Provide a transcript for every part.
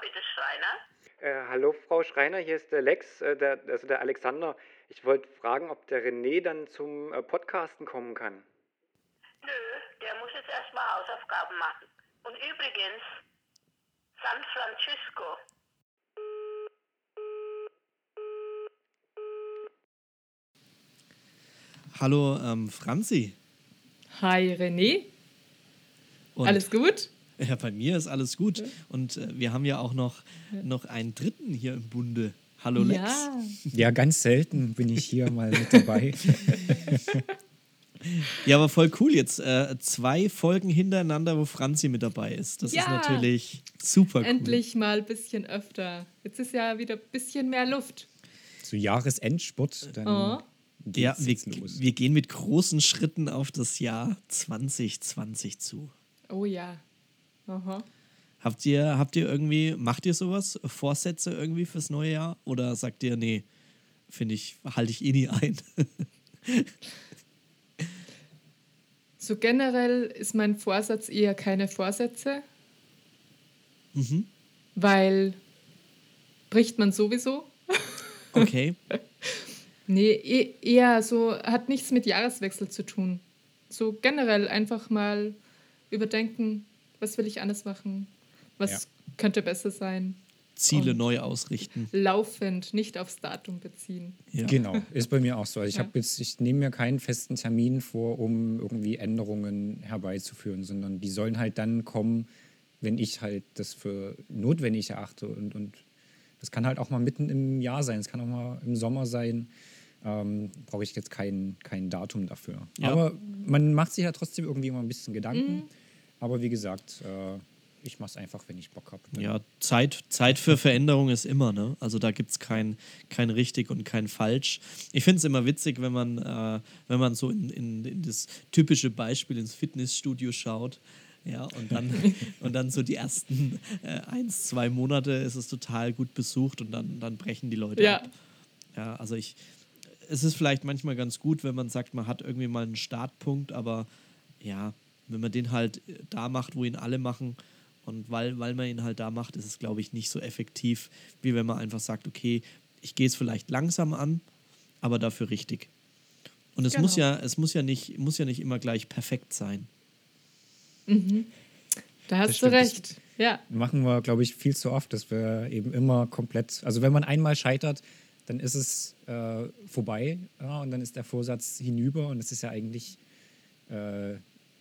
bitte, Schreiner. Äh, hallo, Frau Schreiner, hier ist der Lex, äh, der, also der Alexander. Ich wollte fragen, ob der René dann zum äh, Podcasten kommen kann. Nö, der muss jetzt erstmal Hausaufgaben machen. Und übrigens, San Francisco. Hallo, ähm, Franzi. Hi, René. Und Alles gut? Ja, bei mir ist alles gut. Und äh, wir haben ja auch noch, noch einen dritten hier im Bunde. Hallo, Lex. Ja. Ja, ganz selten bin ich hier mal mit dabei. Ja, aber voll cool jetzt. Äh, zwei Folgen hintereinander, wo Franzi mit dabei ist. Das ist Ja. natürlich super cool. Endlich mal ein bisschen öfter. Jetzt ist ja wieder ein bisschen mehr Luft. Zu Jahresendspurt, dann Oh. Ja, geht's wir, wir gehen mit großen Schritten auf das Jahr 2020 zu. Oh ja. Aha. Habt ihr, habt ihr irgendwie, macht ihr sowas? Vorsätze irgendwie fürs neue Jahr? Oder sagt ihr, nee, finde ich, halte ich eh nie ein? So generell ist mein Vorsatz eher keine Vorsätze, mhm. weil bricht man sowieso. Okay. Nee, eh- eher so, hat nichts mit Jahreswechsel zu tun. So generell einfach mal überdenken, was will ich anders machen? Was Ja. könnte besser sein? Ziele Und- neu ausrichten. Laufend, nicht aufs Datum beziehen. Ja. Genau, ist bei mir auch so. Also ich Ja. habe jetzt, ich nehme mir keinen festen Termin vor, um irgendwie Änderungen herbeizuführen, sondern die sollen halt dann kommen, wenn ich halt das für notwendig erachte. Und, und das kann halt auch mal mitten im Jahr sein, es kann auch mal im Sommer sein. Ähm, Brauche ich jetzt kein, kein Datum dafür. Ja. Aber man macht sich ja trotzdem irgendwie immer ein bisschen Gedanken. Aber wie gesagt, äh, ich mache es einfach, wenn ich Bock habe. Ja, Zeit, Zeit für Veränderung ist immer, ne? Also da gibt es kein, kein richtig und kein falsch. Ich finde es immer witzig, wenn man, äh, wenn man so in, in, in das typische Beispiel ins Fitnessstudio schaut. Ja, und dann, und dann so die ersten äh, eins, zwei Monate ist es total gut besucht und dann, dann brechen die Leute Ja. ab. Ja, also ich, es ist vielleicht manchmal ganz gut, wenn man sagt, man hat irgendwie mal einen Startpunkt, aber ja, wenn man den halt äh, da macht, wo ihn alle machen und weil, weil man ihn halt da macht, ist es, glaube ich, nicht so effektiv, wie wenn man einfach sagt, okay, ich gehe es vielleicht langsam an, aber dafür richtig. Und es Genau. muss ja, es muss ja nicht, muss ja nicht immer gleich perfekt sein. Da hast du recht. Ja. machen wir, glaube ich, viel zu oft, dass wir eben immer komplett, also wenn man einmal scheitert, dann ist es äh, vorbei ja, und dann ist der Vorsatz hinüber und das ist ja eigentlich äh,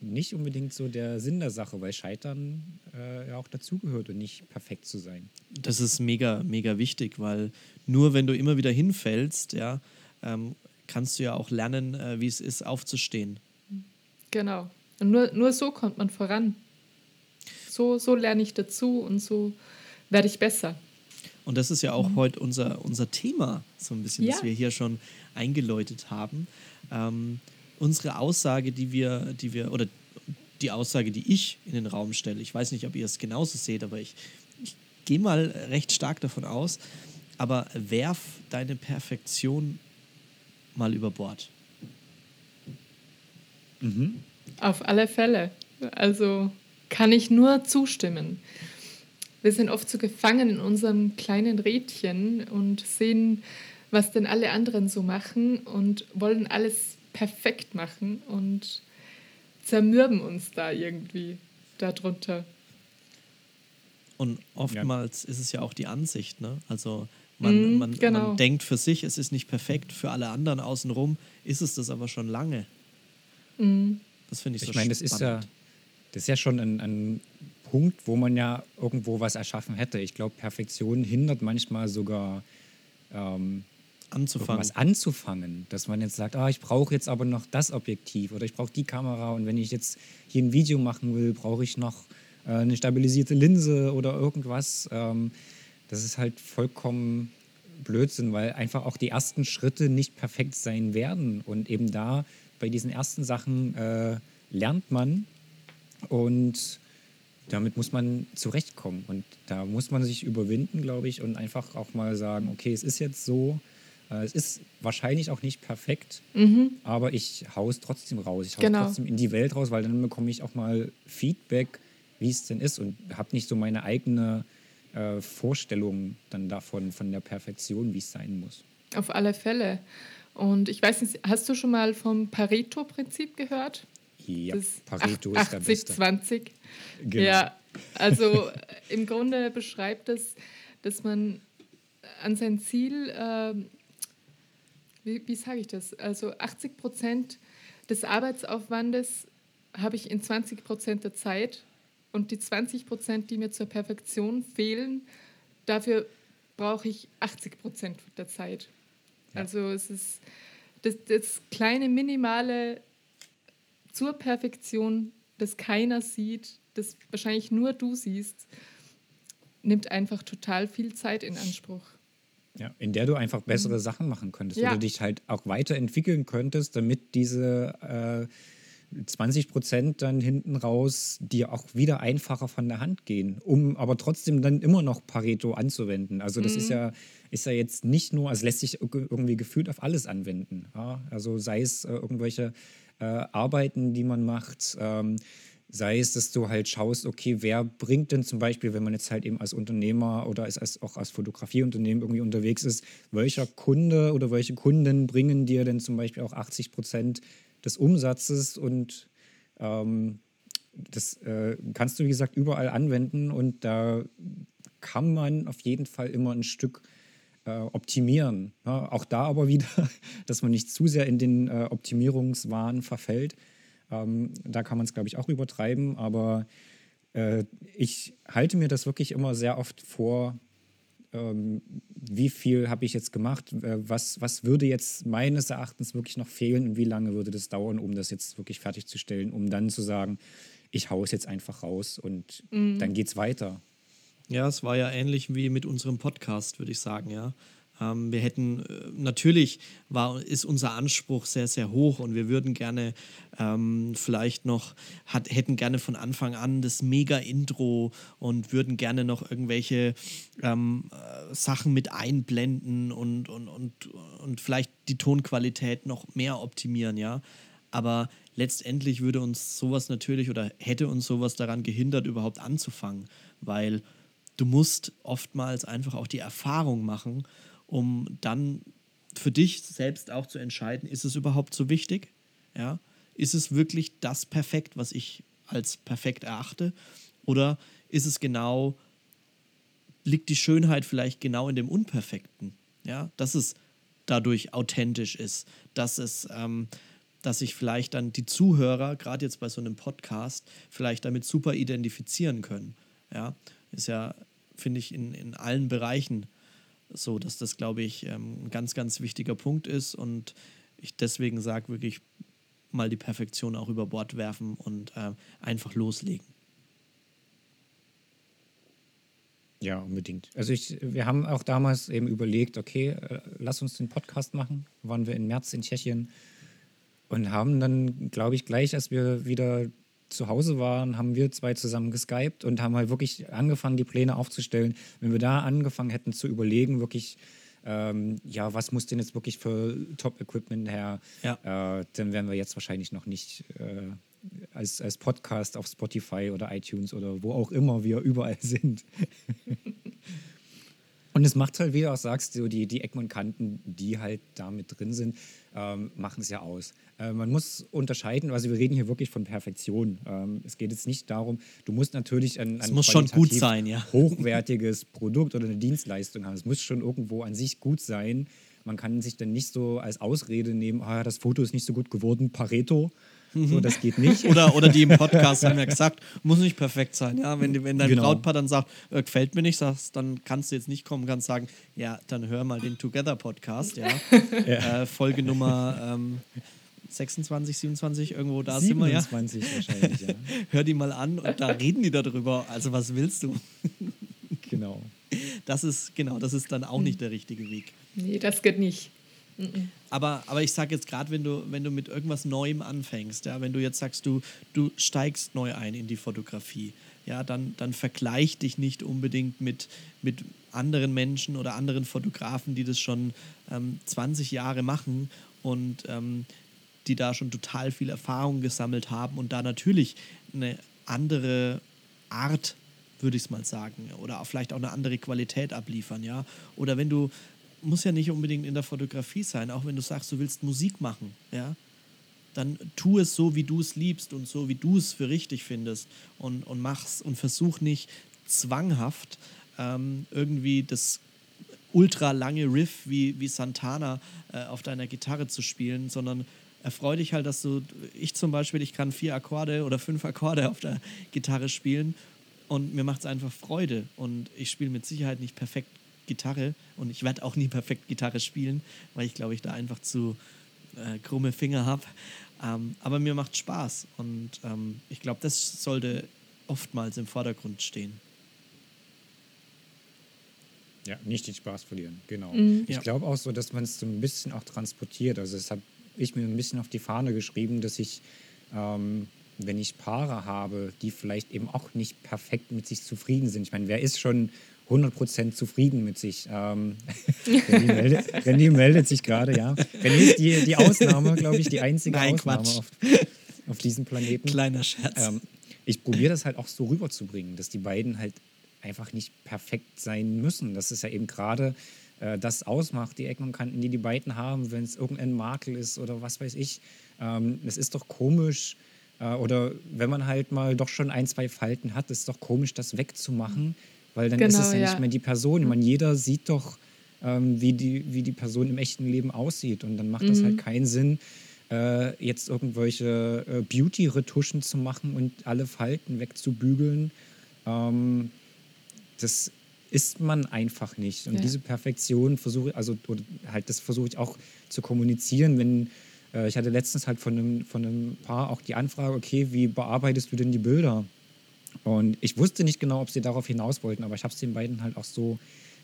nicht unbedingt so der Sinn der Sache, weil Scheitern äh, ja auch dazugehört und nicht perfekt zu sein. Das ist mega, mega wichtig, weil nur wenn du immer wieder hinfällst, ja, ähm, kannst du ja auch lernen, äh, wie es ist, aufzustehen. Genau. Und nur, nur so kommt man voran. So, so lerne ich dazu und so werde ich besser. Und das ist ja auch heute unser, unser Thema, so ein bisschen, das Ja. wir hier schon eingeläutet haben. Ähm, unsere Aussage, die wir, die wir, oder die Aussage, die ich in den Raum stelle, ich weiß nicht, ob ihr es genauso seht, aber ich, ich gehe mal recht stark davon aus, aber werf deine Perfektion mal über Bord. Auf alle Fälle. Also kann ich nur zustimmen. Wir sind oft so gefangen in unserem kleinen Rädchen und sehen, was denn alle anderen so machen und wollen alles perfekt machen und zermürben uns da irgendwie darunter. Und oftmals ist es ja auch die Ansicht, ne? Also man, Mhm, man, genau. man denkt für sich, es ist nicht perfekt, für alle anderen außenrum ist es das aber schon lange. Mhm. Das finde ich so Ich meine, das ist ja, spannend. das ist ja schon ein, ein Punkt, wo man ja irgendwo was erschaffen hätte. Ich glaube, Perfektion hindert manchmal sogar ähm, anzufangen. irgendwas anzufangen. Dass man jetzt sagt, ah, ich brauche jetzt aber noch das Objektiv oder ich brauche die Kamera und wenn ich jetzt hier ein Video machen will, brauche ich noch äh, eine stabilisierte Linse oder irgendwas. Ähm, das ist halt vollkommen Blödsinn, weil einfach auch die ersten Schritte nicht perfekt sein werden. Und eben da bei diesen ersten Sachen äh, lernt man und damit muss man zurechtkommen. Und da muss man sich überwinden, glaube ich, und einfach auch mal sagen, okay, es ist jetzt so, es ist wahrscheinlich auch nicht perfekt, aber ich hau es trotzdem raus. Ich hau Genau. es trotzdem in die Welt raus, weil dann bekomme ich auch mal Feedback, wie es denn ist und habe nicht so meine eigene äh, Vorstellung dann davon, von der Perfektion, wie es sein muss. Auf alle Fälle. Und ich weiß nicht, hast du schon mal vom Pareto-Prinzip gehört? Ja, Das Pareto ist der 80, Beste. 20. Genau. Ja, also im Grunde beschreibt es, dass man an sein Ziel, ähm, wie, wie sage ich das? Also 80 Prozent des Arbeitsaufwandes habe ich in 20 Prozent der Zeit und die 20 Prozent, die mir zur Perfektion fehlen, dafür brauche ich 80 Prozent der Zeit. Ja. Also es ist das, das kleine Minimale zur Perfektion, das keiner sieht, das wahrscheinlich nur du siehst, nimmt einfach total viel Zeit in Anspruch. Ja, in der du einfach bessere Sachen machen könntest Ja. oder dich halt auch weiterentwickeln könntest, damit diese äh, 20 Prozent dann hinten raus dir auch wieder einfacher von der Hand gehen, um aber trotzdem dann immer noch Pareto anzuwenden. Also das ist ja ist ja jetzt nicht nur, also lässt sich irg- irgendwie gefühlt auf alles anwenden. Ja? Also sei es äh, irgendwelche äh, Arbeiten, die man macht, ähm, sei es, dass du halt schaust, okay, wer bringt denn zum Beispiel, wenn man jetzt halt eben als Unternehmer oder als, als auch als Fotografieunternehmen irgendwie unterwegs ist, welcher Kunde oder welche Kunden bringen dir denn zum Beispiel auch 80 Prozent des Umsatzes und ähm, das äh, kannst du, wie gesagt, überall anwenden und da kann man auf jeden Fall immer ein Stück äh, optimieren. Ja, auch da aber wieder, dass man nicht zu sehr in den äh, Optimierungswahn verfällt. Ähm, da kann man es, glaube ich, auch übertreiben, aber äh, ich halte mir das wirklich immer sehr oft vor, ähm, wie viel habe ich jetzt gemacht, äh, was, was würde jetzt meines Erachtens wirklich noch fehlen und wie lange würde das dauern, um das jetzt wirklich fertigzustellen, um dann zu sagen, ich haue es jetzt einfach raus und dann geht es weiter. Ja, es war ja ähnlich wie mit unserem Podcast, würde ich sagen, ja. Ähm, wir hätten, äh, natürlich war, ist unser Anspruch sehr, sehr hoch und wir würden gerne ähm, vielleicht noch, hat, hätten gerne von Anfang an das Mega-Intro und würden gerne noch irgendwelche ähm, äh, Sachen mit einblenden und, und, und, und vielleicht die Tonqualität noch mehr optimieren, ja. Aber letztendlich würde uns sowas natürlich oder hätte uns sowas daran gehindert, überhaupt anzufangen, weil du musst oftmals einfach auch die Erfahrung machen, um dann für dich selbst auch zu entscheiden, ist es überhaupt so wichtig? Ja? Ist es wirklich das perfekt, was ich als perfekt erachte? Oder ist es genau, liegt die Schönheit vielleicht genau in dem Unperfekten? Ja, dass es dadurch authentisch ist, dass es, ähm, dass sich vielleicht dann die Zuhörer, gerade jetzt bei so einem Podcast, vielleicht damit super identifizieren können. Ja, ist ja, finde ich, in, in allen Bereichen so, dass das, glaube ich, ähm, ein ganz, ganz wichtiger Punkt ist und ich deswegen sage, wirklich mal die Perfektion auch über Bord werfen und äh, einfach loslegen. Ja, unbedingt. Also ich, wir haben auch damals eben überlegt, okay, äh, lass uns den Podcast machen. Waren wir im März in Tschechien und haben dann, glaube ich, gleich, als wir wieder zu Hause waren, haben wir zwei zusammen geskypt und haben halt wirklich angefangen, die Pläne aufzustellen. Wenn wir da angefangen hätten zu überlegen, wirklich, ähm, ja, was muss denn jetzt wirklich für Top-Equipment her, Ja. äh, dann wären wir jetzt wahrscheinlich noch nicht äh, als, als Podcast auf Spotify oder iTunes oder wo auch immer wir überall sind. Und es macht halt, wie du auch sagst, so die, die Ecken und Kanten, die halt da mit drin sind, ähm, machen es ja aus. Äh, man muss unterscheiden, also wir reden hier wirklich von Perfektion. Ähm, es geht jetzt nicht darum, du musst natürlich ein, ein muss sein, ja. hochwertiges Produkt oder eine Dienstleistung haben. Es muss schon irgendwo an sich gut sein. Man kann sich dann nicht so als Ausrede nehmen, ah, das Foto ist nicht so gut geworden, Pareto. So, das geht nicht. Oder, oder die im Podcast haben ja gesagt, muss nicht perfekt sein. Ja, wenn, wenn dein Genau. Brautpaar dann sagt, äh, gefällt mir nicht, sagst, dann kannst du jetzt nicht kommen, kannst sagen, ja, dann hör mal den Together Podcast, ja. Äh, Folge Nummer ähm, 26, 27, irgendwo da sind wir, ja. 27 wahrscheinlich, ja. Hör die mal an und da reden die darüber. Also was willst du? Genau. Das ist, genau, das ist dann auch nicht der richtige Weg. Nee, das geht nicht. Aber, aber ich sage jetzt gerade, wenn du, wenn du mit irgendwas Neuem anfängst, ja, wenn du jetzt sagst, du, du steigst neu ein in die Fotografie, ja, dann, dann vergleich dich nicht unbedingt mit, mit anderen Menschen oder anderen Fotografen, die das schon ähm, 20 Jahre machen und ähm, die da schon total viel Erfahrung gesammelt haben und da natürlich eine andere Art würde ich es mal sagen. Oder vielleicht auch eine andere Qualität abliefern, ja. Oder wenn du, muss ja nicht unbedingt in der Fotografie sein, auch wenn du sagst, du willst Musik machen, ja, dann tu es so, wie du es liebst und so, wie du es für richtig findest und, und mach's. Und versuch nicht zwanghaft ähm, irgendwie das ultra lange Riff wie, wie Santana äh, auf deiner Gitarre zu spielen, sondern erfreu dich halt, dass du, ich zum Beispiel, ich kann vier Akkorde oder fünf Akkorde auf der Gitarre spielen und mir macht es einfach Freude. Und ich spiele mit Sicherheit nicht perfekt Gitarre und ich werde auch nie perfekt Gitarre spielen, weil ich glaube, ich da einfach zu äh, krumme Finger habe. Ähm, aber mir macht Spaß und ähm, ich glaube, das sollte oftmals im Vordergrund stehen. Ja, nicht den Spaß verlieren, genau. Mhm. Ich glaube auch so, dass man es so ein bisschen auch transportiert. Also das habe ich mir ein bisschen auf die Fahne geschrieben, dass ich, ähm, wenn ich Paare habe, die vielleicht eben auch nicht perfekt mit sich zufrieden sind. Ich meine, wer ist schon 100% zufrieden mit sich? Ähm, Renny, meldet, Renny meldet sich gerade, ja. Renny ist die, die Ausnahme, glaube ich, die einzige Nein, Ausnahme auf, auf diesem Planeten. Kleiner Scherz. Ähm, ich probiere das halt auch so rüberzubringen, dass die beiden halt einfach nicht perfekt sein müssen. Das ist ja eben gerade äh, das ausmacht, die Ecken und Kanten, die die beiden haben, wenn es irgendein Makel ist oder was weiß ich. Ähm, es ist doch komisch, äh, oder wenn man halt mal doch schon ein, zwei Falten hat, ist es doch komisch, das wegzumachen, weil dann ist Genau, es ja, ja. nicht mehr die Person. Ich meine, jeder sieht doch, ähm, wie, die, wie die Person im echten Leben aussieht und dann macht das halt keinen Sinn, äh, jetzt irgendwelche äh, Beauty-Retuschen zu machen und alle Falten wegzubügeln. Ähm, das ist man einfach nicht. Und Ja. diese Perfektion versuche ich, also oder halt das versuche ich auch zu kommunizieren, wenn äh, ich hatte letztens halt von einem, von einem Paar auch die Anfrage, okay, wie bearbeitest du denn die Bilder? Und ich wusste nicht genau, ob sie darauf hinaus wollten, aber ich habe es den beiden halt auch so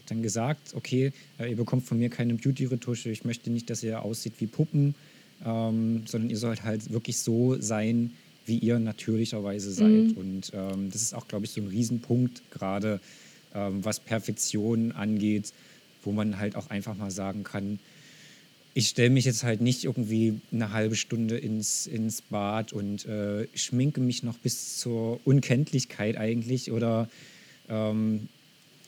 dann gesagt, okay, äh, ihr bekommt von mir keine Beauty-Retusche, ich möchte nicht, dass ihr aussieht wie Puppen, ähm, sondern ihr sollt halt wirklich so sein, wie ihr natürlicherweise seid. Und ähm, das ist auch, glaube ich, so ein Riesenpunkt gerade, ähm, was Perfektion angeht, wo man halt auch einfach mal sagen kann, ich stelle mich jetzt halt nicht irgendwie eine halbe Stunde ins, ins Bad und äh, schminke mich noch bis zur Unkenntlichkeit eigentlich oder ähm,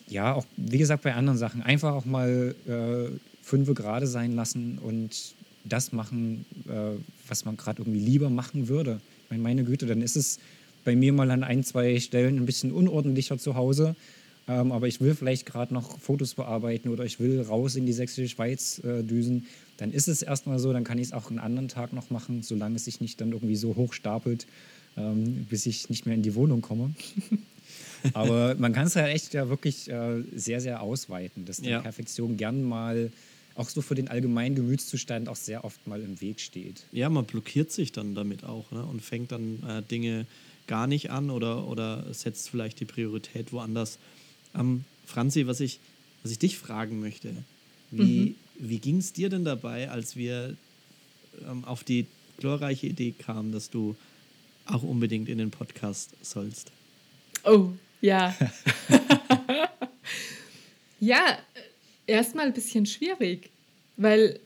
ja, auch wie gesagt bei anderen Sachen einfach auch mal äh, fünfe gerade sein lassen und das machen, äh, was man gerade irgendwie lieber machen würde. Ich meine, meine Güte, dann ist es bei mir mal an ein, zwei Stellen ein bisschen unordentlicher zu Hause. Ähm, aber ich will vielleicht gerade noch Fotos bearbeiten oder ich will raus in die sächsische Schweiz äh, düsen, dann ist es erstmal so, dann kann ich es auch einen anderen Tag noch machen, solange es sich nicht dann irgendwie so hoch stapelt, ähm, bis ich nicht mehr in die Wohnung komme. Aber man kann es ja echt ja wirklich äh, sehr, sehr ausweiten, dass die Ja. Perfektion gern mal auch so für den allgemeinen Gemütszustand auch sehr oft mal im Weg steht. Ja, man blockiert sich dann damit auch ne? und fängt dann äh, Dinge gar nicht an oder, oder setzt vielleicht die Priorität woanders. Ähm, Franzi, was ich, was ich dich fragen möchte, wie, wie ging es dir denn dabei, als wir ähm, auf die glorreiche Idee kamen, dass du auch unbedingt in den Podcast sollst? Oh, ja. ja, erstmal ein bisschen schwierig, weil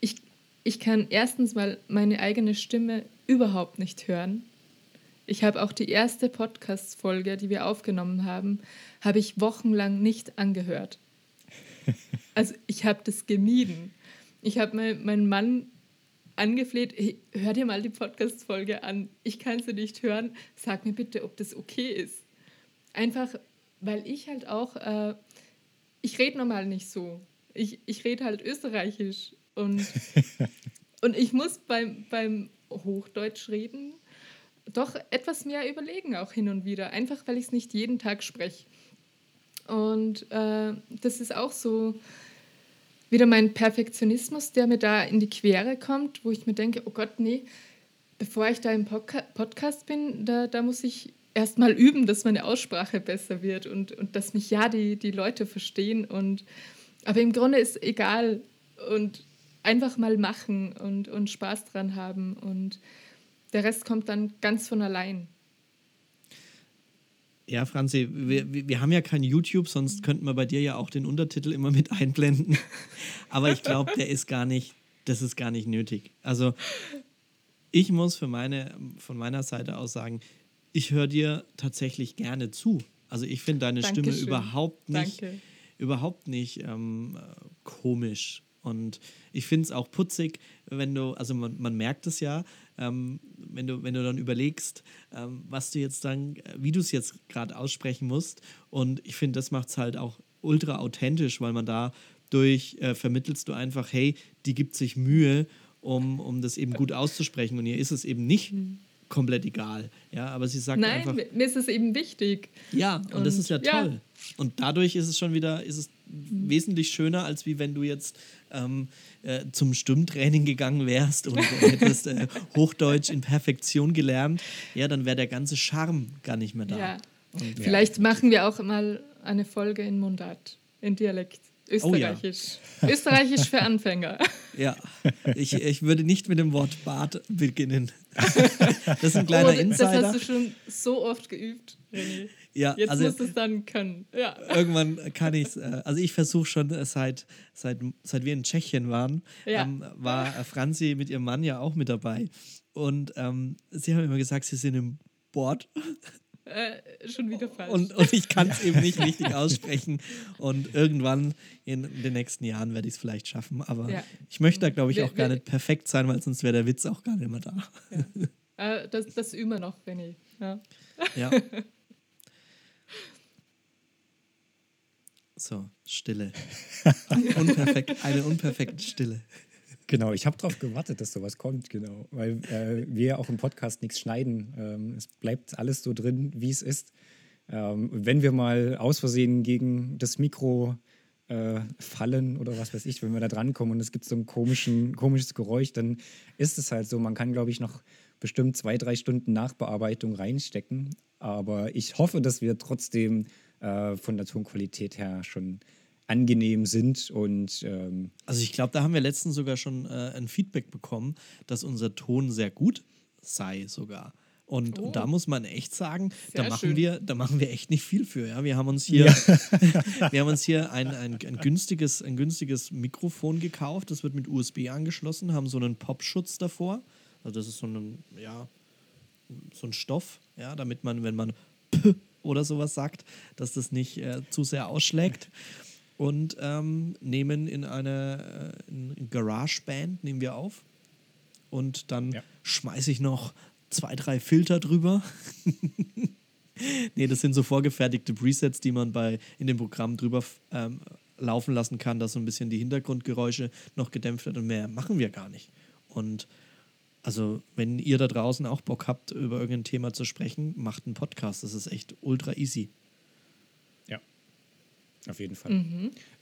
ich, ich kann erstens mal meine eigene Stimme überhaupt nicht hören. Ich habe auch die erste Podcast-Folge, die wir aufgenommen haben, habe ich wochenlang nicht angehört. Also ich habe das gemieden. Ich habe mein, meinen Mann angefleht, hey, hör dir mal die Podcast-Folge an. Ich kann sie nicht hören. Sag mir bitte, ob das okay ist. Einfach, weil ich halt auch, äh, ich rede normal nicht so. Ich, ich rede halt österreichisch. Und, und ich muss beim, beim Hochdeutsch reden doch etwas mehr überlegen, auch hin und wieder. Einfach, weil ich es nicht jeden Tag spreche. Und äh, das ist auch so wieder mein Perfektionismus, der mir da in die Quere kommt, wo ich mir denke, oh Gott, nee, bevor ich da im Podca Podcast bin, da, da muss ich erst mal üben, dass meine Aussprache besser wird und, und dass mich ja die, die Leute verstehen. Und, aber im Grunde ist egal und einfach mal machen und, und Spaß dran haben und der Rest kommt dann ganz von allein. Ja, Franzi, wir, wir haben ja kein YouTube, sonst könnten wir bei dir ja auch den Untertitel immer mit einblenden. Aber ich glaube, der ist gar nicht, das ist gar nicht nötig. Also ich muss für meine, von meiner Seite aus sagen, ich höre dir tatsächlich gerne zu. Also ich finde deine Stimme Dankeschön. überhaupt nicht, Danke. überhaupt nicht ähm, äh, komisch. Und ich finde es auch putzig, wenn du, also man, man merkt es ja, ähm, wenn, du, wenn du dann überlegst, ähm, was du jetzt dann, wie du es jetzt gerade aussprechen musst. Und ich finde, das macht es halt auch ultra authentisch, weil man dadurch äh, vermittelst du einfach, hey, die gibt sich Mühe, um, um das eben gut auszusprechen. Und ihr ist es eben nicht komplett egal. Ja, aber sie sagt Nein, einfach. mir mir ist es eben wichtig. Ja, und, das Und ist ja ja. toll. Und dadurch ist es schon wieder, ist es wesentlich schöner, als wie wenn du jetzt ähm, äh, zum Stimmtraining gegangen wärst und hättest äh, Hochdeutsch in Perfektion gelernt. Ja, dann wäre der ganze Charme gar nicht mehr da. Ja. Und, Vielleicht machen wir auch mal eine Folge in Mundart, in Dialekt. Oh ja. Österreichisch. Österreichisch für Anfänger. ja. Ich, ich würde nicht mit dem Wort Bart beginnen. das ist ein kleiner oh, das Insider. hast du schon so oft geübt, René. Ja, Jetzt also musst du es dann können. Ja. irgendwann kann ich es. Äh, also ich versuche schon äh, seit, seit, seit wir in Tschechien waren, Ja. ähm, war äh, Franzi mit ihrem Mann ja auch mit dabei. Und ähm, sie haben immer gesagt, sie sind im Board Äh, schon wieder falsch. und, und ich kann es eben nicht richtig aussprechen. Und irgendwann in den nächsten Jahren werde ich es vielleicht schaffen. Aber Ja. ich möchte da, glaube ich, Wir- auch gar wir- nicht perfekt sein, weil sonst wäre der Witz auch gar nicht mehr da. äh, das, das üben wir noch, René. Ja. Ja. So, Stille. Unperfekt, eine unperfekte Stille. Genau, ich habe darauf gewartet, dass sowas kommt, genau. Weil äh, wir auch im Podcast nichts schneiden. Ähm, es bleibt alles so drin, wie es ist. Ähm, wenn wir mal aus Versehen gegen das Mikro äh, fallen oder was weiß ich, wenn wir da drankommen und es gibt so ein komischen, komisches Geräusch, dann ist es halt so. Man kann, glaube ich, noch bestimmt zwei, drei Stunden Nachbearbeitung reinstecken. Aber ich hoffe, dass wir trotzdem äh, von der Tonqualität her schon angenehm sind und ähm, Also ich glaube, da haben wir letztens sogar schon äh, ein Feedback bekommen, dass unser Ton sehr gut sei sogar. Und, und da muss man echt sagen, da Oh. Machen schön. wir, da machen wir echt nicht viel für. Ja? Wir haben uns hier, wir haben uns hier ein, ein, ein, günstiges, ein günstiges Mikrofon gekauft. Das wird mit USB angeschlossen, haben so einen Popschutz davor. Also das ist so ein, ja, so ein Stoff, ja, damit man, wenn man oder sowas sagt, dass das nicht äh, zu sehr ausschlägt. Und ähm, nehmen in eine äh, GarageBand nehmen wir auf. Und dann Ja. schmeiße ich noch zwei, drei Filter drüber. nee, das sind so vorgefertigte Presets, die man bei in dem Programm drüber ähm, laufen lassen kann, dass so ein bisschen die Hintergrundgeräusche noch gedämpft wird und mehr machen wir gar nicht. Und also, wenn ihr da draußen auch Bock habt, über irgendein Thema zu sprechen, macht einen Podcast. Das ist echt ultra easy. Ja, auf jeden Fall.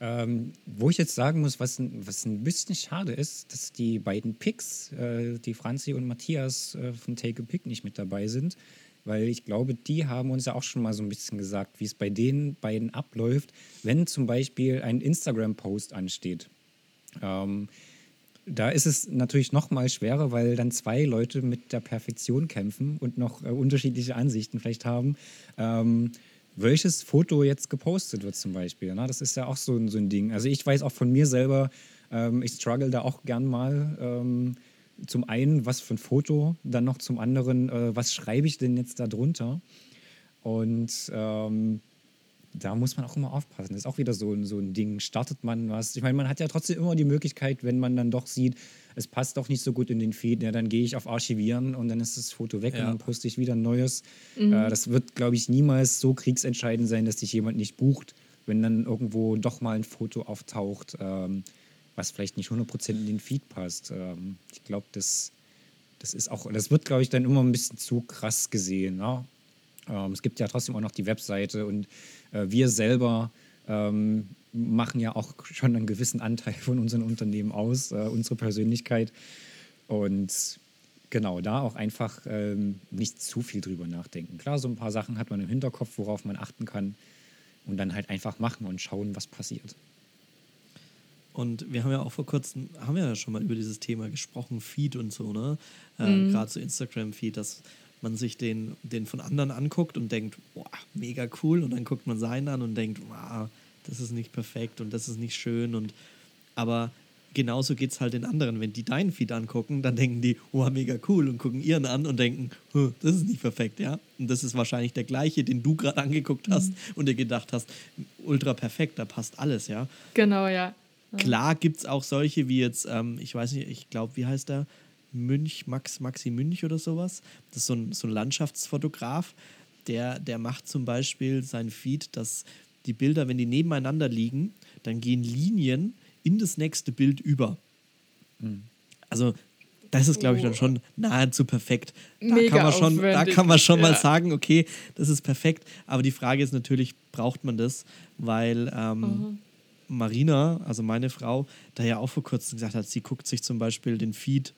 Ähm, wo ich jetzt sagen muss, was ein, was ein bisschen schade ist, dass die beiden Picks, äh, die Franzi und Matthias äh, von Take a Pick nicht mit dabei sind, weil ich glaube, die haben uns ja auch schon mal so ein bisschen gesagt, wie es bei den beiden abläuft, wenn zum Beispiel ein Instagram-Post ansteht. Ähm, da ist es natürlich noch mal schwerer, weil dann zwei Leute mit der Perfektion kämpfen und noch äh, unterschiedliche Ansichten vielleicht haben. Ähm, welches Foto jetzt gepostet wird zum Beispiel. Ne? Das ist ja auch so, ein- so ein Ding. Also ich weiß auch von mir selber, ähm, ich struggle da auch gern mal. Ähm, zum einen, was für ein Foto, dann noch zum anderen, äh, was schreibe ich denn jetzt da drunter? Und ähm, da muss man auch immer aufpassen. Das ist auch wieder so, ein- so ein Ding. Startet man was? Ich meine, man hat ja trotzdem immer die Möglichkeit, wenn man dann doch sieht, es passt doch nicht so gut in den Feed, ja, dann gehe ich auf Archivieren und dann ist das Foto weg Ja. und dann poste ich wieder ein neues. Äh, das wird, glaube ich, niemals so kriegsentscheidend sein, dass dich jemand nicht bucht, wenn dann irgendwo doch mal ein Foto auftaucht, ähm, was vielleicht nicht 100% in den Feed passt. Ähm, ich glaube, das, das ist auch, das wird, glaube ich, dann immer ein bisschen zu krass gesehen. Ja? Ähm, es gibt ja trotzdem auch noch die Webseite und äh, wir selber ähm, machen ja auch schon einen gewissen Anteil von unseren Unternehmen aus, äh, unsere Persönlichkeit. Und genau, da auch einfach ähm, nicht zu viel drüber nachdenken. Klar, so ein paar Sachen hat man im Hinterkopf, worauf man achten kann. Und dann halt einfach machen und schauen, was passiert. Und wir haben ja auch vor kurzem, haben wir ja schon mal über dieses Thema gesprochen, Feed und so, ne? Äh, Gerade so Instagram-Feed, dass man sich den, den von anderen anguckt und denkt, boah, mega cool. Und dann guckt man seinen an und denkt, wow, das ist nicht perfekt und das ist nicht schön. Und aber genauso geht es halt den anderen. Wenn die deinen Feed angucken, dann denken die, oh, mega cool und gucken ihren an und denken, "Hm, das ist nicht perfekt, ja. Und das ist wahrscheinlich der gleiche, den du gerade angeguckt hast Mhm. und dir gedacht hast, ultra perfekt, da passt alles, ja. Genau, ja. Klar gibt es auch solche wie jetzt, ähm, ich weiß nicht, ich glaube, wie heißt der? Münch, Max, Maxi Münch oder sowas. Das ist so ein, so ein Landschaftsfotograf, der, der macht zum Beispiel sein Feed, dass die Bilder, wenn die nebeneinander liegen, dann gehen Linien in das nächste Bild über. Also das ist, glaube ich, dann schon nahezu perfekt. Da Mega kann man schon, da kann man schon mal ja. sagen, okay, das ist perfekt. Aber die Frage ist natürlich, braucht man das? Weil ähm, Marina, also meine Frau, da ja auch vor kurzem gesagt hat, sie guckt sich zum Beispiel den Feed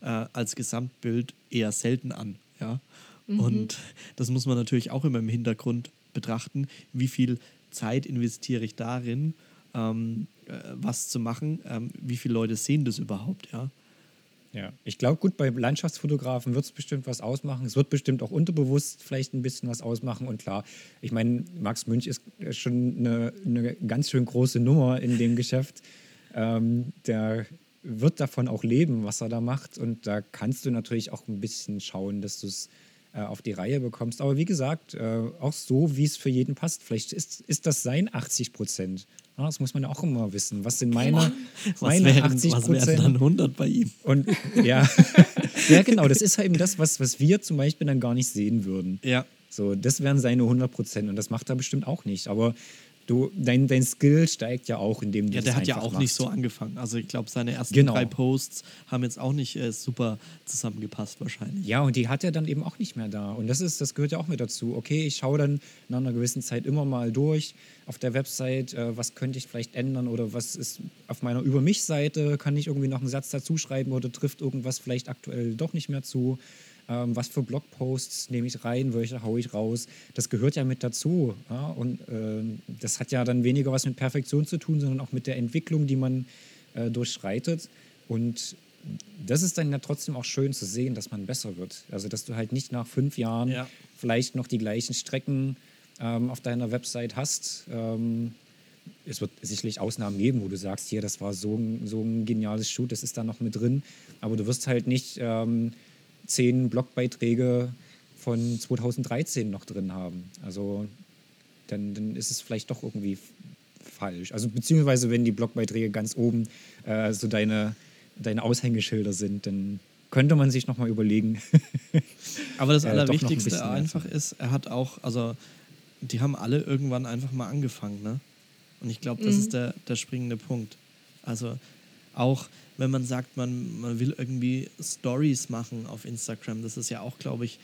äh, als Gesamtbild eher selten an. Ja? Und das muss man natürlich auch immer im Hintergrund betrachten, wie viel Zeit investiere ich darin, ähm, äh, was zu machen, ähm, wie viele Leute sehen das überhaupt, ja. Ja, ich glaube, gut, bei Landschaftsfotografen wird es bestimmt was ausmachen. Es wird bestimmt auch unterbewusst vielleicht ein bisschen was ausmachen. Und klar, ich meine, Max Münch ist schon eine, eine ganz schön große Nummer in dem Geschäft. Ähm, der wird davon auch leben, was er da macht. Und da kannst du natürlich auch ein bisschen schauen, dass du es äh, auf die Reihe bekommst. Aber wie gesagt, äh, auch so, wie es für jeden passt. Vielleicht ist, ist das sein 80 Prozent. Ja, das muss man ja auch immer wissen. Was sind meine, Was meine wären, 80 was wären Prozent? dann 100 bei ihm? Und ja, ja, genau, das ist halt eben das, was, was wir zum Beispiel dann gar nicht sehen würden. Ja. So, das wären seine 100 Prozent und das macht er bestimmt auch nicht. Aber du, dein, dein Skill steigt ja auch, indem du Ja, der hat ja auch nicht machst. so angefangen. Also ich glaube, seine ersten Genau. drei Posts haben jetzt auch nicht äh, super zusammengepasst wahrscheinlich. Ja, und die hat er dann eben auch nicht mehr da. Und das ist, das gehört ja auch mit dazu. Okay, ich schaue dann nach einer gewissen Zeit immer mal durch auf der Website, äh, was könnte ich vielleicht ändern oder was ist auf meiner Über mich-Seite, kann ich irgendwie noch einen Satz dazu schreiben oder trifft irgendwas vielleicht aktuell doch nicht mehr zu. Ähm, was für Blogposts nehme ich rein, welche haue ich raus. Das gehört ja mit dazu. Ja? Und ähm, das hat ja dann weniger was mit Perfektion zu tun, sondern auch mit der Entwicklung, die man äh, durchschreitet. Und das ist dann ja trotzdem auch schön zu sehen, dass man besser wird. Also, dass du halt nicht nach fünf Jahren Ja. vielleicht noch die gleichen Strecken ähm, auf deiner Website hast. Ähm, es wird sicherlich Ausnahmen geben, wo du sagst, hier, das war so ein, so ein geniales Shoot, das ist da noch mit drin. Aber du wirst halt nicht ähm, zehn Blogbeiträge von 2013 noch drin haben. Also dann, dann ist es vielleicht doch irgendwie falsch. Also beziehungsweise wenn die Blogbeiträge ganz oben äh, so deine, deine Aushängeschilder sind, dann könnte man sich nochmal überlegen. Aber das Äh, ein Allerwichtigste mehr einfach ist, er hat auch, also die haben alle irgendwann einfach mal angefangen, ne? Und ich glaube, das ist der, der springende Punkt. Also auch wenn man sagt, man, man will irgendwie Stories machen auf Instagram, das ist ja auch, glaube ich,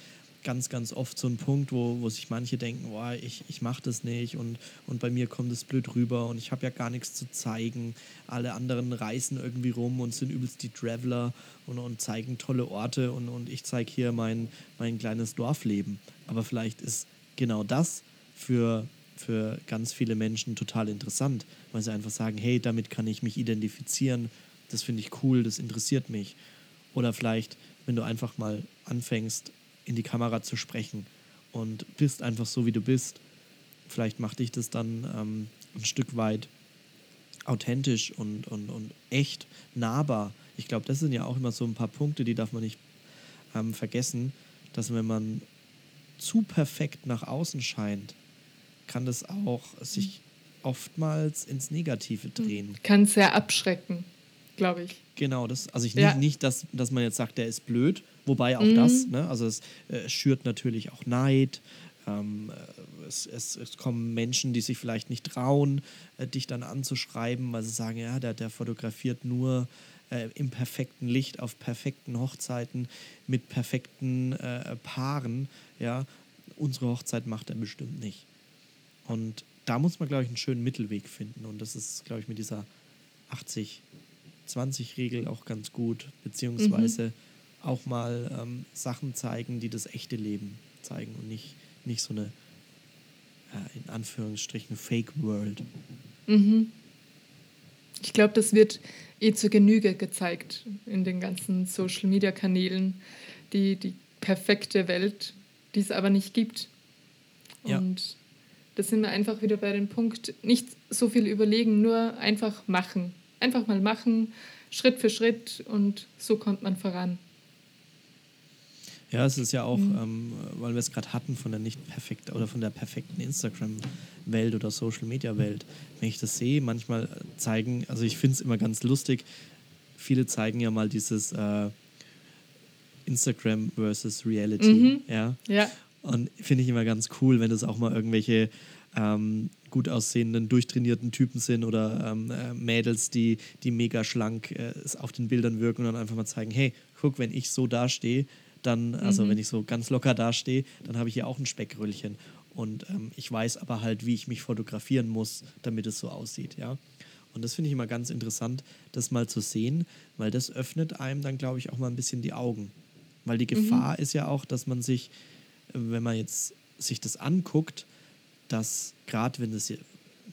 ganz, ganz oft so ein Punkt, wo, wo sich manche denken, boah, ich, ich mache das nicht und, und bei mir kommt es blöd rüber und ich habe ja gar nichts zu zeigen. Alle anderen reisen irgendwie rum und sind übelst die Traveler und, und zeigen tolle Orte und, und ich zeige hier mein, mein kleines Dorfleben. Aber vielleicht ist genau das für, für ganz viele Menschen total interessant, weil sie einfach sagen, hey, damit kann ich mich identifizieren, das finde ich cool, das interessiert mich. Oder vielleicht, wenn du einfach mal anfängst, in die Kamera zu sprechen und bist einfach so, wie du bist, vielleicht macht dich das dann ähm, ein Stück weit authentisch und, und, und echt nahbar. Ich glaube, das sind ja auch immer so ein paar Punkte, die darf man nicht ähm, vergessen, dass wenn man zu perfekt nach außen scheint, kann das auch sich oftmals ins Negative drehen. Kann sehr abschrecken, glaube ich. Genau, das, also ich Ja. nicht, nicht dass, dass man jetzt sagt, der ist blöd, wobei auch das, ne, also es äh, schürt natürlich auch Neid. Ähm, äh, es, es, es kommen Menschen, die sich vielleicht nicht trauen, äh, dich dann anzuschreiben, weil sie sagen, ja, der, der fotografiert nur äh, im perfekten Licht auf perfekten Hochzeiten mit perfekten äh, Paaren. Ja, unsere Hochzeit macht er bestimmt nicht. Und da muss man, glaube ich, einen schönen Mittelweg finden. Und das ist, glaube ich, mit dieser 80-20-Regel auch ganz gut. Beziehungsweise auch mal ähm, Sachen zeigen, die das echte Leben zeigen und nicht, nicht so eine, äh, in Anführungsstrichen, Fake World. Ich glaube, das wird eh zur Genüge gezeigt in den ganzen Social-Media-Kanälen. Die, die perfekte Welt, die es aber nicht gibt. Ja. Und da sind wir einfach wieder bei dem Punkt, nicht so viel überlegen, nur einfach machen. Einfach mal machen, Schritt für Schritt und so kommt man voran. Ja, es ist ja auch, ähm, weil wir es gerade hatten von der nicht perfekt oder von der perfekten Instagram-Welt oder Social-Media-Welt. Wenn ich das sehe, manchmal zeigen, also ich finde es immer ganz lustig, viele zeigen ja mal dieses äh, Instagram versus Reality. Ja. Ja, Und finde ich immer ganz cool, wenn das auch mal irgendwelche ähm, gut aussehenden, durchtrainierten Typen sind oder ähm, äh, Mädels, die, die mega schlank äh, auf den Bildern wirken und dann einfach mal zeigen, hey, guck, wenn ich so dastehe, dann, also wenn ich so ganz locker dastehe, dann habe ich hier auch ein Speckröllchen. Und ähm, ich weiß aber halt, wie ich mich fotografieren muss, damit es so aussieht, ja. Und das finde ich immer ganz interessant, das mal zu sehen, weil das öffnet einem dann, glaube ich, auch mal ein bisschen die Augen. Weil die Gefahr ist ja auch, dass man sich, wenn man jetzt sich das anguckt, dass gerade wenn das,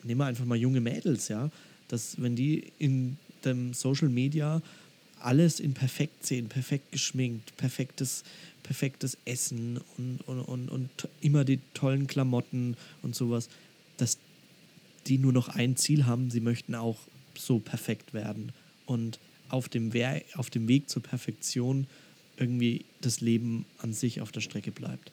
nehmen wir einfach mal junge Mädels, ja, dass wenn die in dem Social Media alles in perfekt sehen, perfekt geschminkt, perfektes, perfektes Essen und, und, und, und immer die tollen Klamotten und sowas, dass die nur noch ein Ziel haben, sie möchten auch so perfekt werden. Und auf dem, Wer auf dem Weg zur Perfektion irgendwie das Leben an sich auf der Strecke bleibt.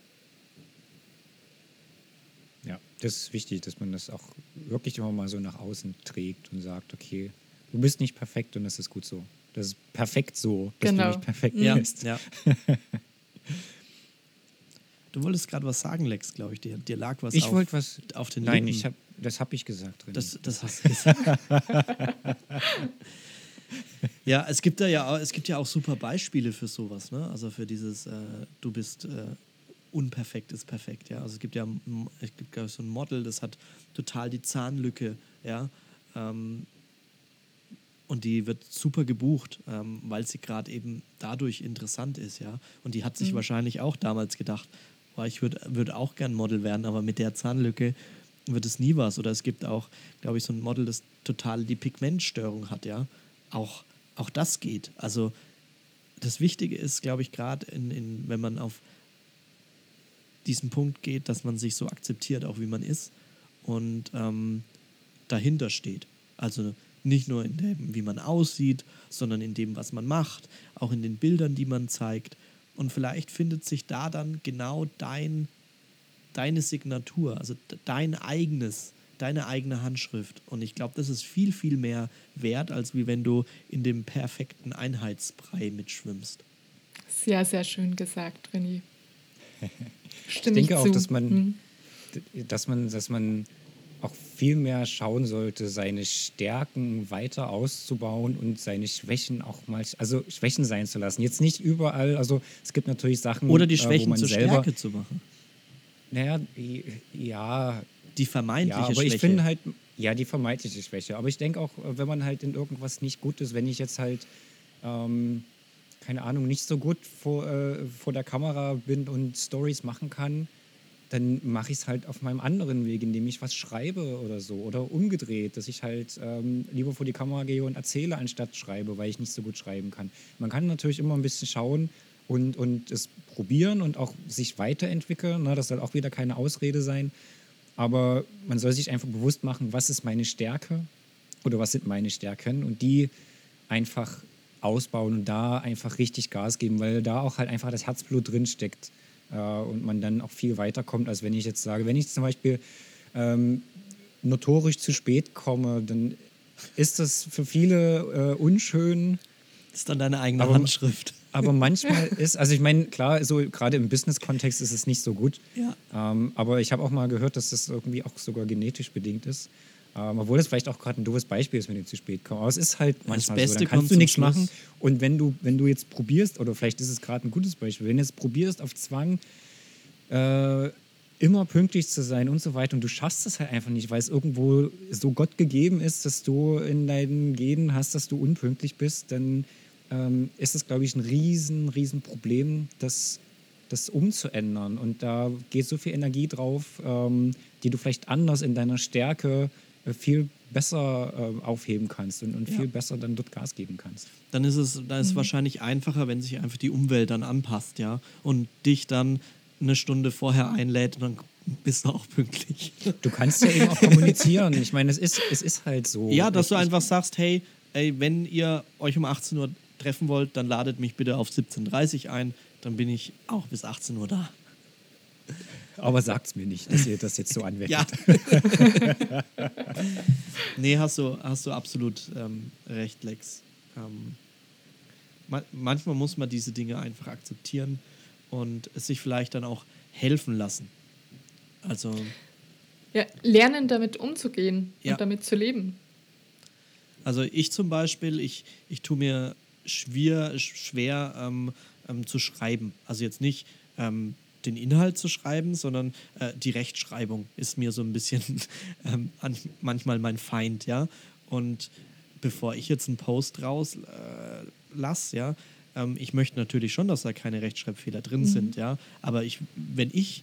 Das ist wichtig, dass man das auch wirklich immer mal so nach außen trägt und sagt, okay, du bist nicht perfekt und das ist gut so. Das ist perfekt so, dass Genau. du nicht perfekt Ja, bist. ja. Du wolltest gerade was sagen, Lex, glaube ich. Dir, dir lag was Ich auf, wollte was. auf den Nein, Lippen. ich hab, das habe ich gesagt. René. Das, das hast du gesagt. ja, es gibt da ja, auch- es gibt ja auch super Beispiele für sowas, ne? Also für dieses, äh, du bist äh, unperfekt ist perfekt, ja. Also es gibt ja es gibt ich, so ein Model, das hat total die Zahnlücke, ja. Ähm, und die wird super gebucht, ähm, weil sie gerade eben dadurch interessant ist, ja. Und die hat sich wahrscheinlich auch damals gedacht, boah, ich würde würd auch gern Model werden, aber mit der Zahnlücke wird es nie was. Oder es gibt auch, glaube ich, so ein Model, das total die Pigmentstörung hat, ja. Auch, auch das geht. Also das Wichtige ist, glaube ich, gerade in, in, wenn man auf diesen Punkt geht, dass man sich so akzeptiert, auch wie man ist und ähm, dahinter steht. Also nicht nur in dem, wie man aussieht, sondern in dem, was man macht, auch in den Bildern, die man zeigt. Und vielleicht findet sich da dann genau dein, deine Signatur, also dein eigenes, deine eigene Handschrift. Und ich glaube, das ist viel, viel mehr wert, als wie wenn du in dem perfekten Einheitsbrei mitschwimmst. sehr, sehr schön gesagt, René. ich Stimme denke auch, zu. dass man, Mhm. dass man, dass man auch viel mehr schauen sollte, seine Stärken weiter auszubauen und seine Schwächen auch mal, also Schwächen sein zu lassen. Jetzt nicht überall, also es gibt natürlich Sachen, Oder die äh, wo Schwächen man zur selber, Stärke zu machen. Naja, ja, Die vermeintliche ja, aber Schwäche. ich finde halt, ja, die vermeintliche Schwäche. Aber ich denke auch, wenn man halt in irgendwas nicht gut ist, wenn ich jetzt halt, ähm, keine Ahnung, nicht so gut vor, äh, vor der Kamera bin und Stories machen kann, dann mache ich es halt auf meinem anderen Weg, indem ich was schreibe oder so. Oder umgedreht, dass ich halt ähm, lieber vor die Kamera gehe und erzähle, anstatt schreibe, weil ich nicht so gut schreiben kann. Man kann natürlich immer ein bisschen schauen und, und es probieren und auch sich weiterentwickeln. Ne? Das soll auch wieder keine Ausrede sein. Aber man soll sich einfach bewusst machen, was ist meine Stärke oder was sind meine Stärken und die einfach ausbauen und da einfach richtig Gas geben, weil da auch halt einfach das Herzblut drin steckt äh, und man dann auch viel weiterkommt, als wenn ich jetzt sage, wenn ich zum Beispiel ähm, notorisch zu spät komme, dann ist das für viele äh, unschön. Das ist dann deine eigene Aber- Handschrift. Aber manchmal ist, also ich meine, klar, so gerade im Business-Kontext ist es nicht so gut. Ja. Ähm, aber ich habe auch mal gehört, dass das irgendwie auch sogar genetisch bedingt ist. Ähm, obwohl das vielleicht auch gerade ein doofes Beispiel ist, wenn du zu spät kommst. Aber es ist halt manchmal Beste so. Dann kannst du nichts Schluss. machen. Und wenn du, wenn du jetzt probierst, oder vielleicht ist es gerade ein gutes Beispiel, wenn du jetzt probierst auf Zwang, äh, immer pünktlich zu sein und so weiter und du schaffst es halt einfach nicht, weil es irgendwo so Gott gegeben ist, dass du in deinen Genen hast, dass du unpünktlich bist, dann ähm, ist es, glaube ich, ein riesen, riesen Problem, das, das umzuändern. Und da geht so viel Energie drauf, ähm, die du vielleicht anders in deiner Stärke viel besser äh, aufheben kannst und, und Ja. viel besser dann dort Gas geben kannst. Dann ist es dann ist es wahrscheinlich einfacher, wenn sich einfach die Umwelt dann anpasst, ja. Und dich dann eine Stunde vorher einlädt und dann bist du auch pünktlich. Du kannst ja eben auch kommunizieren. Ich meine, es ist, es ist halt so. Ja, dass du Ich- einfach sagst, hey, ey, wenn ihr euch um 18 Uhr treffen wollt, dann ladet mich bitte auf 17.30 Uhr ein. Dann bin ich auch bis 18 Uhr da. Aber sagt's mir nicht, dass ihr das jetzt so anwendet. Ja. nee, hast du, hast du absolut ähm, recht, Lex. Ähm, ma manchmal muss man diese Dinge einfach akzeptieren und es sich vielleicht dann auch helfen lassen. Also. Ja, lernen damit umzugehen Ja. und damit zu leben. Also ich zum Beispiel, ich, ich tue mir schwer, schwer ähm, ähm, zu schreiben. Also jetzt nicht ähm, den Inhalt zu schreiben, sondern äh, die Rechtschreibung ist mir so ein bisschen ähm, an, manchmal mein Feind, ja. Und bevor ich jetzt einen Post raus äh, ja, ähm, ich möchte natürlich schon, dass da keine Rechtschreibfehler drin sind, ja. Aber ich, wenn ich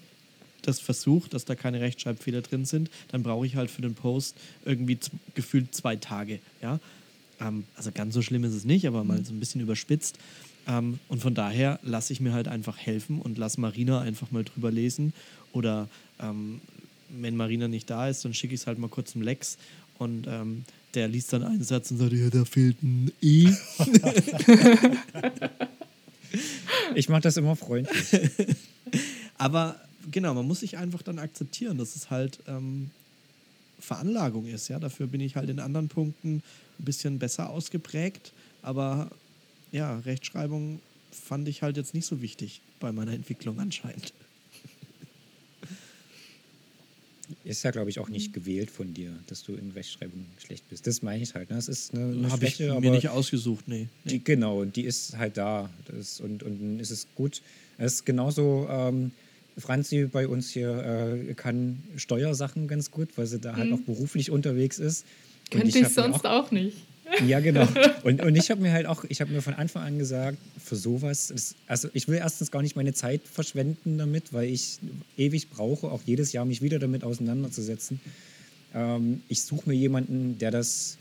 das versuche, dass da keine Rechtschreibfehler drin sind, dann brauche ich halt für den Post irgendwie gefühlt zwei Tage. Ja? Ähm, also ganz so schlimm ist es nicht, aber mal so ein bisschen überspitzt. Ähm, und von daher lasse ich mir halt einfach helfen und lasse Marina einfach mal drüber lesen. Oder ähm, wenn Marina nicht da ist, dann schicke ich es halt mal kurz zum Lex und ähm, der liest dann einen Satz und sagt, ja, da fehlt ein E. Ich mache das immer freundlich. Aber genau, man muss sich einfach dann akzeptieren, dass es halt ähm, Veranlagung ist. Ja, dafür bin ich halt in anderen Punkten ein bisschen besser ausgeprägt. Aber ja, Rechtschreibung fand ich halt jetzt nicht so wichtig bei meiner Entwicklung anscheinend. Ist ja, glaube ich, auch nicht gewählt von dir, dass du in Rechtschreibung schlecht bist. Das meine ich halt. Ne? Das ist eine, eine Habe ich mir aber nicht ausgesucht, nee. nee. die, genau, die ist halt da. Das, und, und dann ist es gut. Es ist genauso, ähm, Franzi bei uns hier äh, kann Steuersachen ganz gut, weil sie da halt auch beruflich unterwegs ist. Und Könnte ich, mir sonst auch, nicht. Ja, genau. Und, und ich habe mir halt auch, ich habe mir von Anfang an gesagt, für sowas, ist, also ich will erstens gar nicht meine Zeit verschwenden damit, weil ich ewig brauche, auch jedes Jahr mich wieder damit auseinanderzusetzen. Ähm, ich suche mir jemanden, der das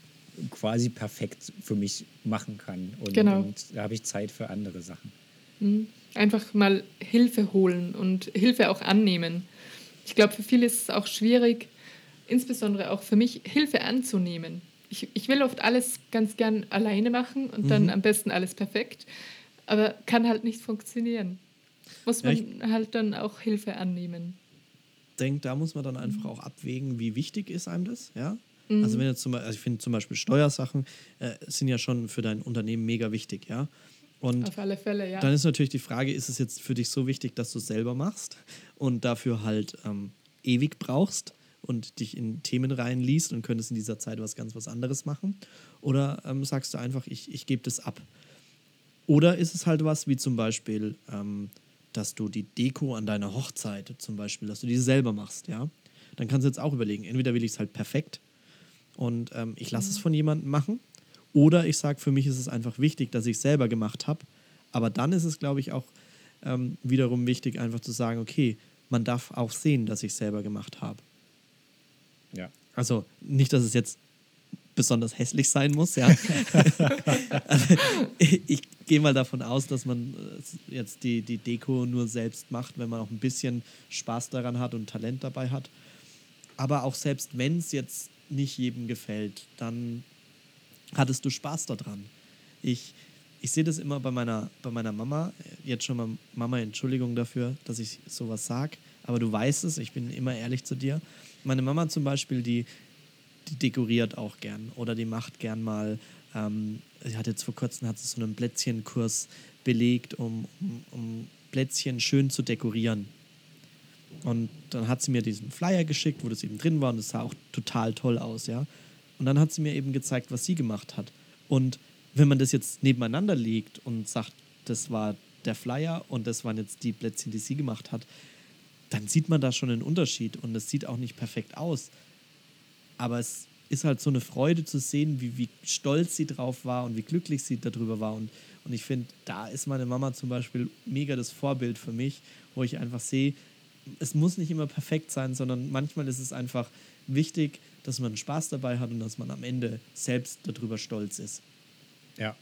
quasi perfekt für mich machen kann. Und, Genau. und da habe ich Zeit für andere Sachen. Mhm. Einfach mal Hilfe holen und Hilfe auch annehmen. Ich glaube, für viele ist es auch schwierig, insbesondere auch für mich, Hilfe anzunehmen. Ich, ich will oft alles ganz gern alleine machen und dann am besten alles perfekt, aber kann halt nicht funktionieren. Muss Ja, man ich- halt dann auch Hilfe annehmen. denke, da muss man dann einfach auch abwägen, wie wichtig ist einem das, ja. Also wenn jetzt zum Beispiel, also ich finde zum Beispiel Steuersachen äh, sind ja schon für dein Unternehmen mega wichtig, ja. Und Auf alle Fälle, ja. dann ist natürlich die Frage, ist es jetzt für dich so wichtig, dass du es selber machst und dafür halt ähm, ewig brauchst und dich in Themen reinliest und könntest in dieser Zeit was ganz was anderes machen? Oder ähm, sagst du einfach, ich, ich gebe das ab? Oder ist es halt was wie zum Beispiel, ähm, dass du die Deko an deiner Hochzeit zum Beispiel, dass du die selber machst, ja? Dann kannst du jetzt auch überlegen, entweder will ich es halt perfekt und ähm, ich lasse es von jemandem machen oder ich sage, für mich ist es einfach wichtig, dass ich es selber gemacht habe. Aber dann ist es, glaube ich, auch ähm, wiederum wichtig, einfach zu sagen, okay, man darf auch sehen, dass ich es selber gemacht habe. Ja. Also nicht, dass es jetzt besonders hässlich sein muss, ja. also, ich ich gehe mal davon aus, dass man äh, jetzt die, die Deko nur selbst macht, wenn man auch ein bisschen Spaß daran hat und Talent dabei hat. Aber auch selbst wenn es jetzt nicht jedem gefällt, dann hattest du Spaß daran. Ich, ich sehe das immer bei meiner, bei meiner Mama. Jetzt schon mal, Mama, Entschuldigung dafür, dass ich sowas sage, aber du weißt es, ich bin immer ehrlich zu dir. Meine Mama zum Beispiel, die, die dekoriert auch gern oder die macht gern mal, ähm, sie hat jetzt vor kurzem hat sie so einen Plätzchenkurs belegt, um, um, um Plätzchen schön zu dekorieren. Und dann hat sie mir diesen Flyer geschickt, wo das eben drin war und es sah auch total toll aus, ja. Und dann hat sie mir eben gezeigt, was sie gemacht hat. Und wenn man das jetzt nebeneinander legt und sagt, das war der Flyer und das waren jetzt die Plätzchen, die sie gemacht hat, dann sieht man da schon einen Unterschied und es sieht auch nicht perfekt aus. Aber es ist halt so eine Freude zu sehen, wie, wie stolz sie drauf war und wie glücklich sie darüber war. Und, und ich finde, da ist meine Mama zum Beispiel mega das Vorbild für mich, wo ich einfach sehe, es muss nicht immer perfekt sein, sondern manchmal ist es einfach wichtig, dass man Spaß dabei hat und dass man am Ende selbst darüber stolz ist. Ja.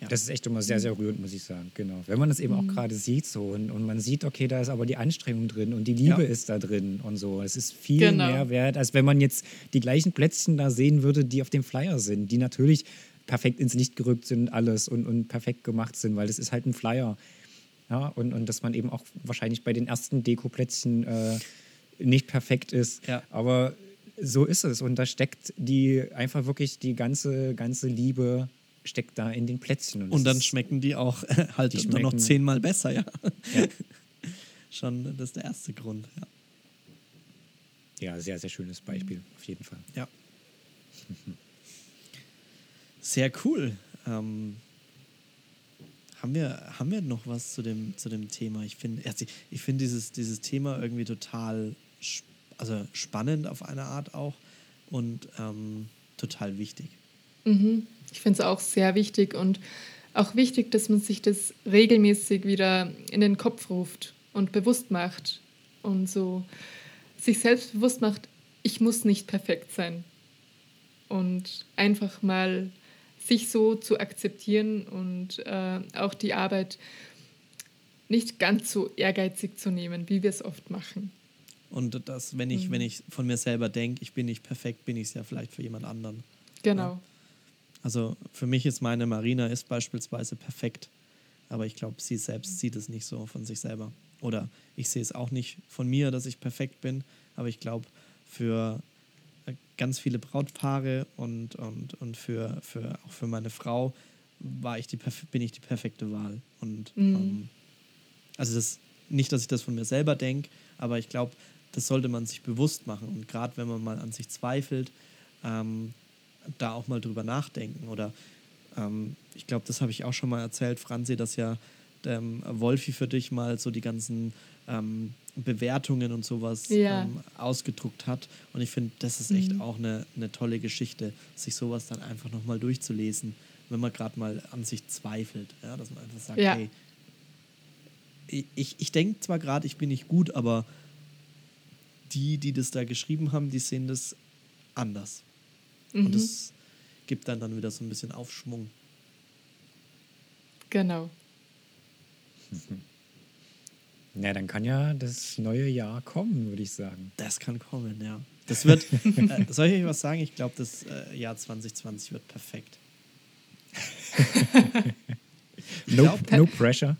Ja. Das ist echt immer sehr, sehr rührend, muss ich sagen. Genau. Wenn man das eben auch gerade sieht so und, und man sieht, okay, da ist aber die Anstrengung drin und die Liebe Ja. ist da drin und so. Es ist viel Genau. mehr wert, als wenn man jetzt die gleichen Plätzchen da sehen würde, die auf dem Flyer sind, die natürlich perfekt ins Licht gerückt sind, alles und, und perfekt gemacht sind, weil das ist halt ein Flyer. Ja, und, und dass man eben auch wahrscheinlich bei den ersten Dekoplätzchen äh, nicht perfekt ist. Ja. Aber so ist es. Und da steckt die einfach wirklich die ganze, ganze Liebe steckt da in den Plätzchen. Und dann es ist- schmecken die auch halt Die dann noch schmecken- zehnmal besser, ja. Ja. Schon, das ist der erste Grund, ja. Ja, sehr, sehr schönes Beispiel, auf jeden Fall. Ja. Sehr cool. Ähm, haben, wir, haben wir noch was zu dem, zu dem Thema? Ich finde also ich find dieses, dieses Thema irgendwie total sp also spannend auf eine Art auch und ähm, total wichtig. Mhm. Ich finde es auch sehr wichtig und auch wichtig, dass man sich das regelmäßig wieder in den Kopf ruft und bewusst macht und so sich selbst bewusst macht, ich muss nicht perfekt sein. Und einfach mal sich so zu akzeptieren und äh, auch die Arbeit nicht ganz so ehrgeizig zu nehmen, wie wir es oft machen. Und das, wenn ich, wenn ich von mir selber denke, ich bin nicht perfekt, bin ich es ja vielleicht für jemand anderen. Genau. Also für mich ist meine Marina ist beispielsweise perfekt, aber ich glaube, sie selbst sieht es nicht so von sich selber. Oder ich sehe es auch nicht von mir, dass ich perfekt bin, aber ich glaube, für äh, ganz viele Brautpaare und, und, und für, für auch für meine Frau war ich die, bin ich die perfekte Wahl. Und ähm, also das nicht, dass ich das von mir selber denke, aber ich glaube, das sollte man sich bewusst machen. Und gerade wenn man mal an sich zweifelt, ähm, da auch mal drüber nachdenken. Oder ähm, ich glaube, das habe ich auch schon mal erzählt, Franzi, dass ja ähm, Wolfi für dich mal so die ganzen ähm, Bewertungen und sowas Ja. ähm, ausgedruckt hat. Und ich finde, das ist echt auch eine, eine tolle Geschichte, sich sowas dann einfach nochmal durchzulesen, wenn man gerade mal an sich zweifelt. Ja? Dass man einfach sagt, Ja. hey, ich, ich denke zwar gerade, ich bin nicht gut, aber die, die das da geschrieben haben, die sehen das anders. Und das gibt dann dann wieder so ein bisschen Aufschwung. Genau. Na, dann kann ja das neue Jahr kommen, würde ich sagen. Das kann kommen, ja. Das wird, äh, soll ich euch was sagen? Ich glaube, das äh, Jahr 2020 wird perfekt. No, glaub- no pressure.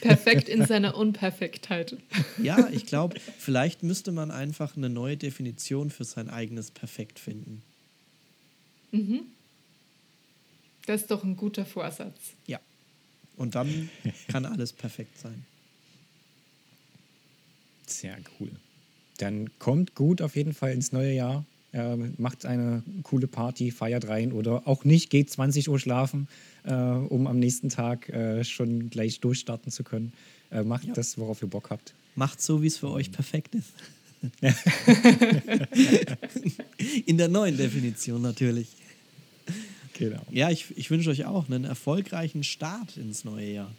Perfekt in seiner Unperfektheit. Ja, ich glaube, vielleicht müsste man einfach eine neue Definition für sein eigenes Perfekt finden. Das ist doch ein guter Vorsatz. Ja. Und dann kann alles perfekt sein. Sehr cool. Dann kommt gut auf jeden Fall ins neue Jahr. Äh, macht eine coole Party, feiert rein oder auch nicht, geht 20 Uhr schlafen, äh, um am nächsten Tag äh, schon gleich durchstarten zu können. Äh, macht Ja. das, worauf ihr Bock habt. Macht so, wie es für euch perfekt ist. In der neuen Definition natürlich. Genau. Ja, ich, ich wünsche euch auch einen erfolgreichen Start ins neue Jahr.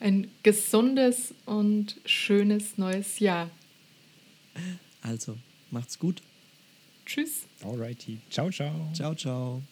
Ein gesundes und schönes neues Jahr. Also, macht's gut. Tschüss. Alrighty. Ciao, ciao. Ciao, ciao.